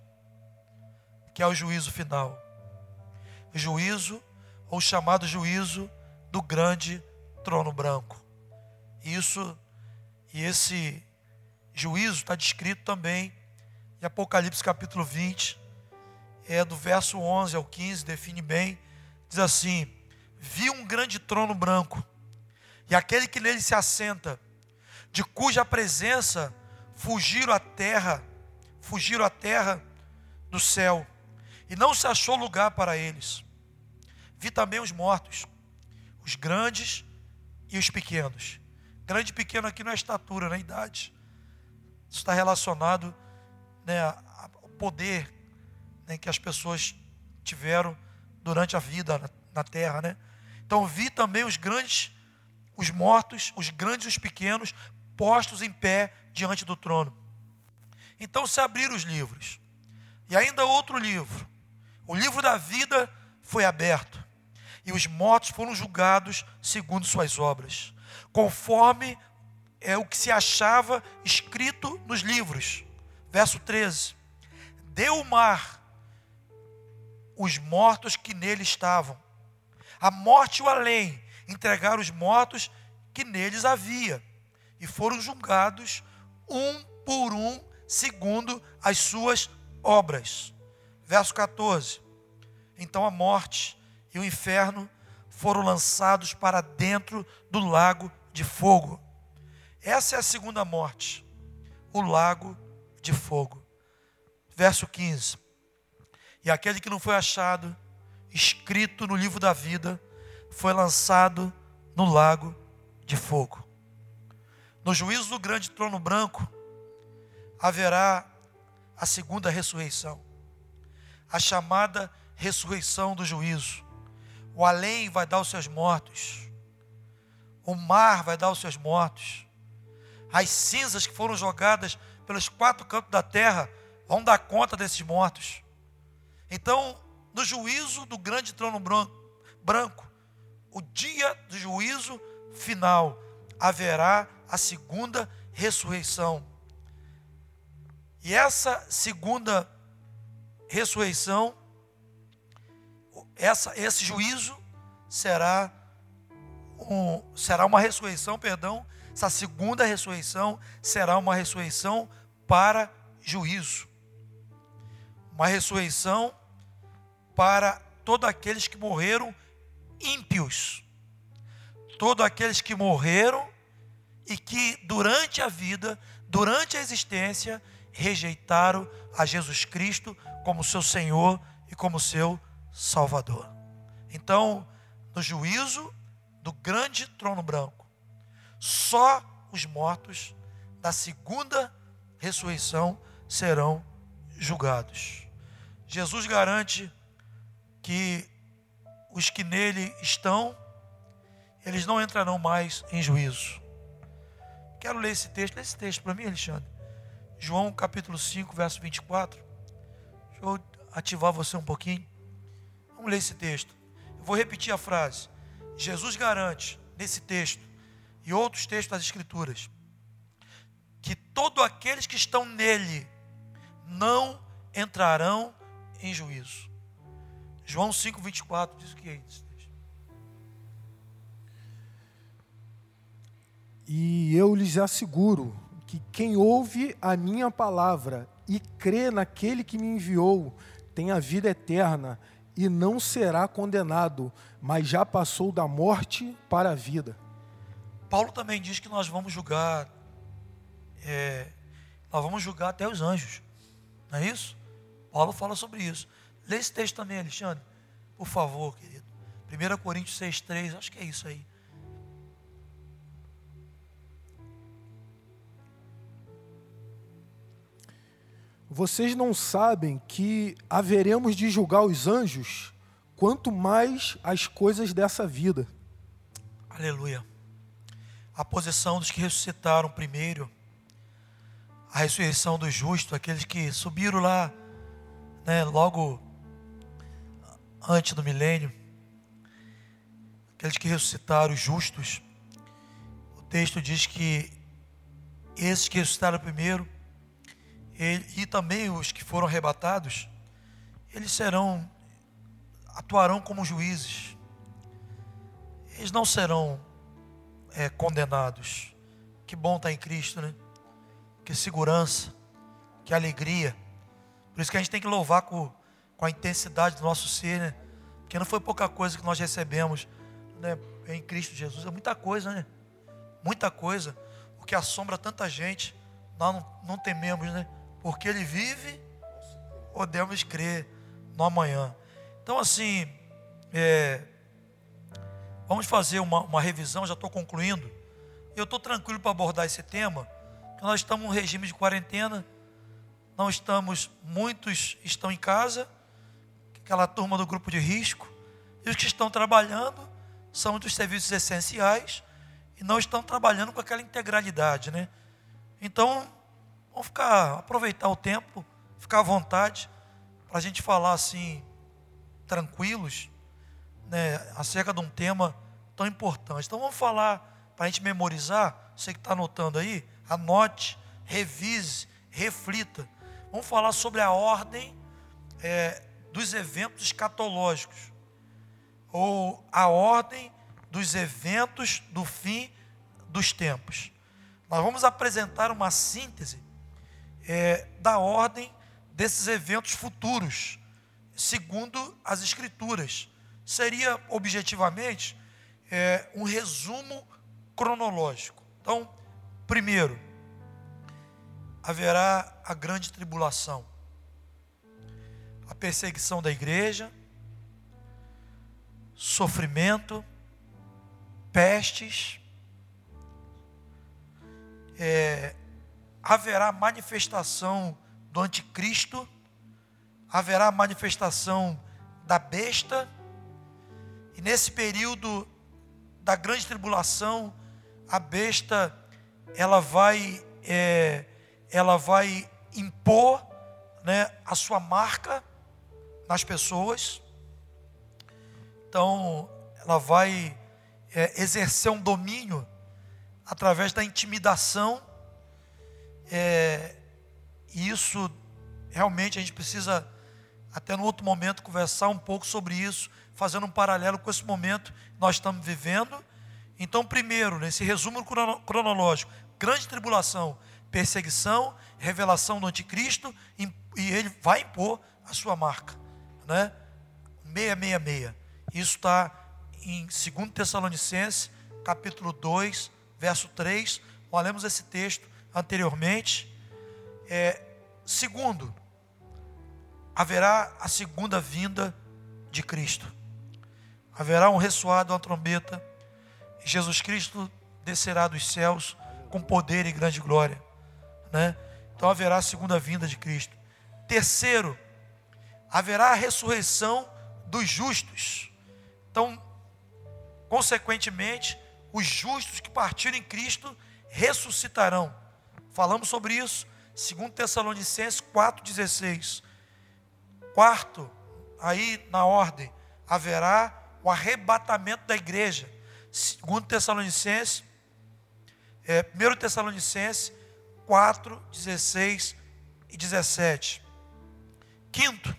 que é o juízo final. O juízo, ou chamado juízo do grande trono branco. Isso e esse juízo está descrito também em Apocalipse capítulo 20, é do verso 11 ao 15, define bem, diz assim: Vi um grande trono branco, e aquele que nele se assenta, de cuja presença fugiram a terra, fugiram a terra do céu, e não se achou lugar para eles. Vi também os mortos, os grandes e os pequenos. Grande e pequeno aqui não é estatura, não é idade. Isso está relacionado né, ao poder né, que as pessoas tiveram durante a vida na, na terra. Né? Então vi também os grandes, os mortos, os grandes e os pequenos, postos em pé diante do trono. Então se abriram os livros. E ainda outro livro. O livro da vida foi aberto. E os mortos foram julgados segundo suas obras, conforme é o que se achava escrito nos livros. Verso 13: Deu o mar os mortos que nele estavam. A morte e o além entregaram os mortos que neles havia, e foram julgados um por um, segundo as suas obras. Verso 14: Então a morte e o inferno foram lançados para dentro do lago de fogo. Essa é a segunda morte, o lago de fogo. Verso 15: E aquele que não foi achado, escrito no livro da vida, foi lançado no lago de fogo. No juízo do grande trono branco, haverá a segunda ressurreição, a chamada ressurreição do juízo. O além vai dar os seus mortos, o mar vai dar os seus mortos, as cinzas que foram jogadas pelos quatro cantos da terra vão dar conta desses mortos. Então, no juízo do grande trono branco, o dia do juízo final, haverá a segunda ressurreição. E essa segunda ressurreição, essa, esse juízo será, um, será uma ressurreição, perdão, essa segunda ressurreição será uma ressurreição para juízo. Uma ressurreição para todos aqueles que morreram ímpios. Todos aqueles que morreram e que durante a vida, durante a existência, rejeitaram a Jesus Cristo como seu Senhor e como seu Salvador. Então, no juízo do grande trono branco, só os mortos da segunda ressurreição serão julgados. Jesus garante que os que nele estão, eles não entrarão mais em juízo. Quero ler esse texto, lê esse texto para mim, Alexandre. João capítulo 5, verso 24. Deixa eu ativar você um pouquinho. Vamos ler esse texto. Eu vou repetir a frase. Jesus garante nesse texto e outros textos das Escrituras que todos aqueles que estão nele não entrarão em juízo. João 5,24 diz o que é isso. E eu lhes asseguro que quem ouve a minha palavra e crê naquele que me enviou tem a vida eterna e não será condenado, mas já passou da morte para a vida. Paulo também diz que nós vamos julgar é, nós vamos julgar até os anjos. Não é isso? Paulo fala sobre isso. Lê esse texto também, Alexandre. Por favor, querido. 1 Coríntios 6,3, acho que é isso aí. Vocês não sabem que haveremos de julgar os anjos, quanto mais as coisas dessa vida. Aleluia. A posição dos que ressuscitaram primeiro a ressurreição dos justos, aqueles que subiram lá, né, logo antes do milênio, aqueles que ressuscitaram os justos. O texto diz que esses que ressuscitaram primeiro, e também os que foram arrebatados, eles serão, atuarão como juízes. Eles não serão é, condenados. Que bom estar em Cristo, né? que segurança, que alegria. Por isso que a gente tem que louvar com, com a intensidade do nosso ser, né? Porque não foi pouca coisa que nós recebemos né, em Cristo Jesus, é muita coisa, né? Muita coisa. O que assombra tanta gente, nós não, não tememos, né? Porque Ele vive, podemos crer no amanhã. Então, assim, é, vamos fazer uma, uma revisão, já estou concluindo. Eu estou tranquilo para abordar esse tema, porque nós estamos em um regime de quarentena, não estamos, muitos estão em casa, aquela turma do grupo de risco, e os que estão trabalhando são dos serviços essenciais e não estão trabalhando com aquela integralidade, né? Então, vamos ficar, aproveitar o tempo, ficar à vontade, para a gente falar assim, tranquilos, né, acerca de um tema tão importante. Então, vamos falar, para a gente memorizar, você que está anotando aí, anote, revise, reflita. Vamos falar sobre a ordem é, dos eventos escatológicos, ou a ordem dos eventos do fim dos tempos. Nós vamos apresentar uma síntese é, da ordem desses eventos futuros, segundo as Escrituras. Seria, objetivamente, é, um resumo cronológico. Então, primeiro, haverá a grande tribulação, a perseguição da igreja, sofrimento, pestes, é, haverá manifestação do anticristo, haverá manifestação da besta, e nesse período da grande tribulação, a besta ela vai é, ela vai impor né, a sua marca nas pessoas. Então, ela vai é, exercer um domínio através da intimidação. É, e isso realmente a gente precisa, até no outro momento, conversar um pouco sobre isso, fazendo um paralelo com esse momento que nós estamos vivendo. Então, primeiro, nesse resumo cronológico, grande tribulação, perseguição, revelação do anticristo, e ele vai impor a sua marca. Né? 666. Isso está em 2 Tessalonicenses, capítulo 2, verso 3. Nós lemos esse texto anteriormente. É, segundo, haverá a segunda vinda de Cristo. Haverá um ressoado, uma trombeta. E Jesus Cristo descerá dos céus com poder e grande glória né? Então haverá a segunda vinda de Cristo. Terceiro, haverá a ressurreição dos justos. Então, consequentemente, os justos que partiram em Cristo ressuscitarão. Falamos sobre isso, 2 Tessalonicenses 4,16. Quarto, aí na ordem, haverá o arrebatamento da igreja. 2 Tessalonicenses, é, 1 Tessalonicenses 4, 16 e 17. Quinto,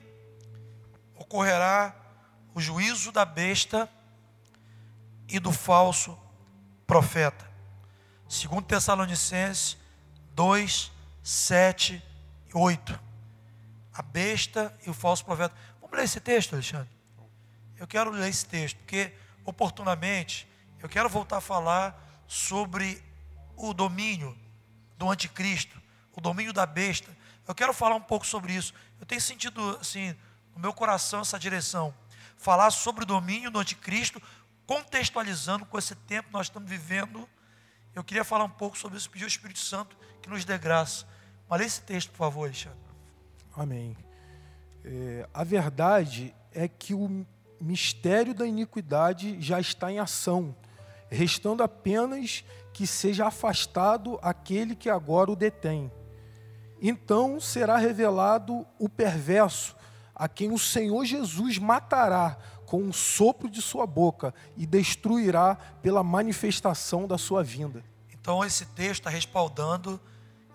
ocorrerá o juízo da besta e do falso profeta. Segundo Tessalonicenses 2, 7 e 8. A besta e o falso profeta. Vamos ler esse texto, Alexandre? Eu quero ler esse texto, porque oportunamente eu quero voltar a falar sobre o domínio do anticristo, o domínio da besta. Eu quero falar um pouco sobre isso. Eu tenho sentido assim no meu coração essa direção, falar sobre o domínio do anticristo, contextualizando com esse tempo que nós estamos vivendo. Eu queria falar um pouco sobre isso, pedir ao Espírito Santo que nos dê graça. Mas lê esse texto, por favor, Alexandre. Amém. É, a verdade é que o mistério da iniquidade já está em ação, restando apenas que seja afastado aquele que agora o detém. Então será revelado o perverso, a quem o Senhor Jesus matará com um sopro de sua boca e destruirá pela manifestação da sua vinda. Então esse texto está respaldando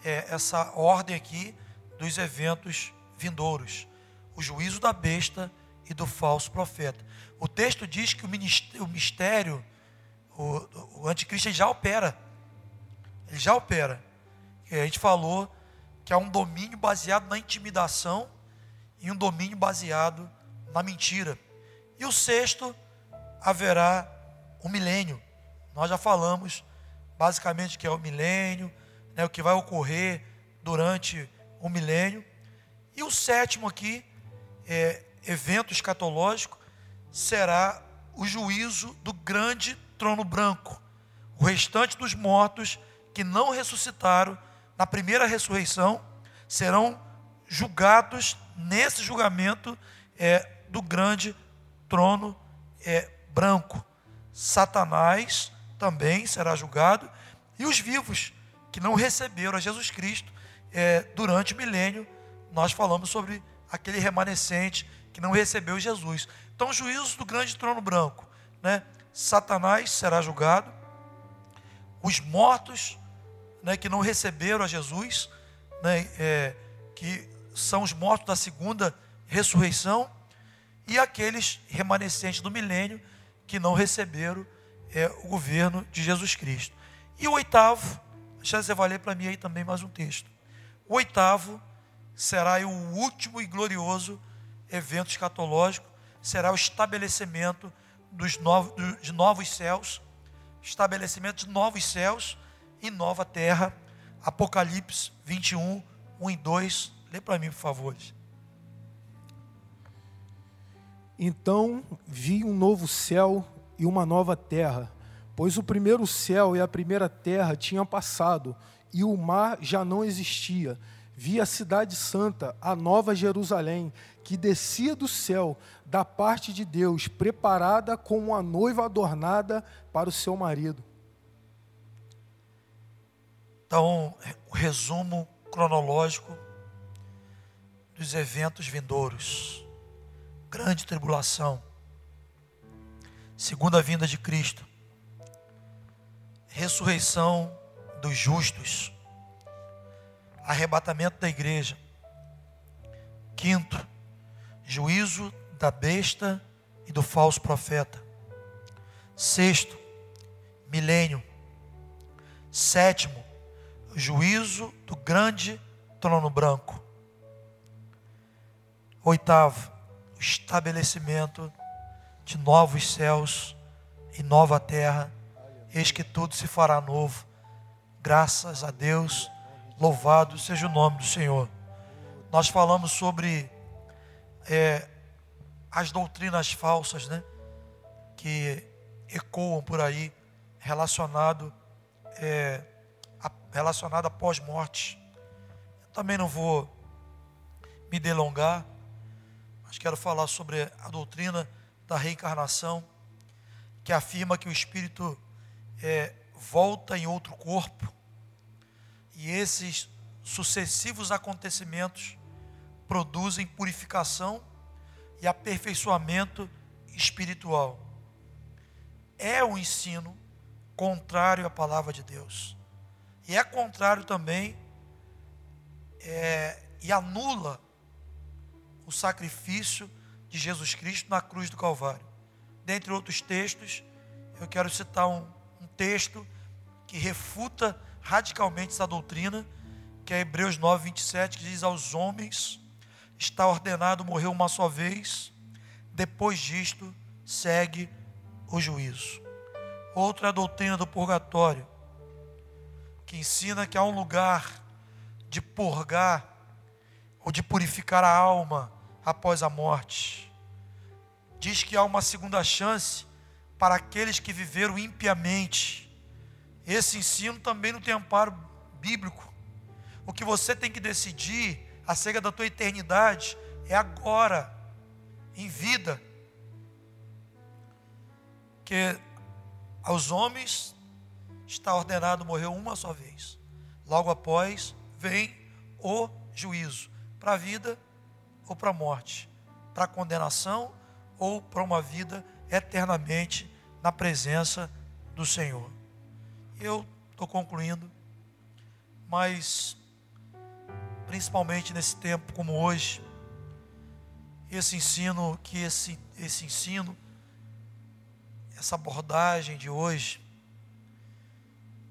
é, essa ordem aqui dos eventos vindouros, o juízo da besta e do falso profeta. O texto diz que o mistério o, o anticristo já opera. Ele já opera. E a gente falou que é um domínio baseado na intimidação e um domínio baseado na mentira. E o sexto, haverá um milênio. Nós já falamos basicamente que é o milênio, né, o que vai ocorrer durante o milênio. E o sétimo aqui, é, evento escatológico, será o juízo do grande trono branco. O restante dos mortos que não ressuscitaram na primeira ressurreição serão julgados nesse julgamento é, do grande trono é, branco. Satanás também será julgado e os vivos que não receberam a Jesus Cristo é, durante o milênio, nós falamos sobre aquele remanescente que não recebeu Jesus. Então, juízos do grande trono branco, né? Satanás será julgado, os mortos, né, que não receberam a Jesus, né, é, que são os mortos da segunda ressurreição, e aqueles remanescentes do milênio que não receberam é, o governo de Jesus Cristo. E o oitavo, deixa você vai ler para mim aí também mais um texto. O oitavo será o último e glorioso evento escatológico, será o estabelecimento dos novos, de novos céus, estabelecimento de novos céus e nova terra. Apocalipse 21, 1 e 2. Lê para mim, por favor. Então vi um novo céu e uma nova terra, pois o primeiro céu e a primeira terra tinham passado, e o mar já não existia. Vi a cidade santa, a nova Jerusalém, que descia do céu, da parte de Deus, preparada como uma noiva adornada para o seu marido. Então, o resumo cronológico dos eventos vindouros grande tribulação, segunda vinda de Cristo, ressurreição dos justos, arrebatamento da igreja, quinto, juízo da besta e do falso profeta, sexto, milênio, sétimo, juízo do grande trono branco, oitavo, estabelecimento de novos céus e nova terra. Eis que tudo se fará novo. Graças a Deus, louvado seja o nome do Senhor. Nós falamos sobre é, as doutrinas falsas, né? Que ecoam por aí, relacionado, é, a, relacionado a pós-morte. Também não vou me delongar, mas quero falar sobre a doutrina da reencarnação, que afirma que o espírito é, volta em outro corpo e esses sucessivos acontecimentos produzem purificação e aperfeiçoamento espiritual. É um ensino contrário à palavra de Deus. E é contrário também é, e anula o sacrifício de Jesus Cristo na cruz do Calvário. Dentre outros textos, eu quero citar um, um texto que refuta radicalmente essa doutrina, que é Hebreus 9, 27, que diz: Aos homens está ordenado morrer uma só vez, depois disto segue o juízo. Outra doutrina do purgatório, que ensina que há um lugar de purgar ou de purificar a alma após a morte. Diz que há uma segunda chance para aqueles que viveram impiamente. Esse ensino também não tem amparo bíblico. O que você tem que decidir acerca da tua eternidade é agora, em vida. Que aos homens está ordenado morrer uma só vez. Logo após vem o juízo para a vida ou para a morte, para a condenação ou para uma vida eternamente na presença do Senhor. Eu estou concluindo, mas principalmente nesse tempo como hoje, esse ensino, que esse, esse ensino, essa abordagem de hoje,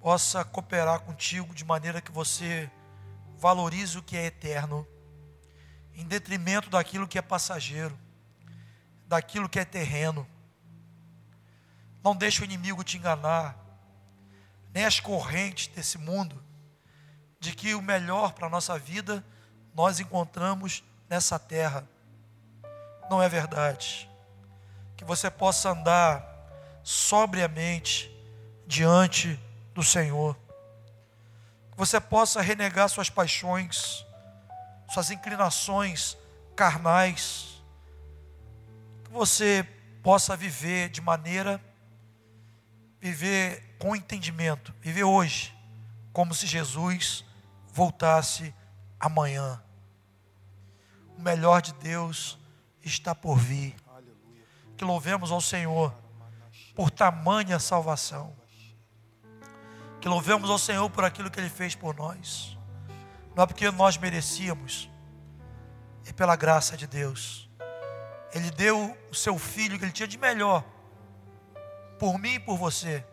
possa cooperar contigo de maneira que você valorize o que é eterno em detrimento daquilo que é passageiro, daquilo que é terreno. Não deixe o inimigo te enganar, nem as correntes desse mundo, de que o melhor para a nossa vida nós encontramos nessa terra. Não é verdade. Que você possa andar sobriamente diante do Senhor. Que você possa renegar suas paixões, suas inclinações carnais. Você possa viver de maneira, viver com entendimento, viver hoje, como se Jesus voltasse amanhã. O melhor de Deus está por vir. Que louvemos ao Senhor por tamanha salvação. Que louvemos ao Senhor por aquilo que Ele fez por nós. Não é porque nós merecíamos, é pela graça de Deus. Ele deu o seu filho que Ele tinha de melhor, por mim e por você,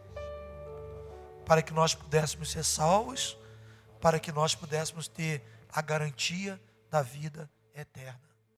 para que nós pudéssemos ser salvos, para que nós pudéssemos ter a garantia da vida eterna.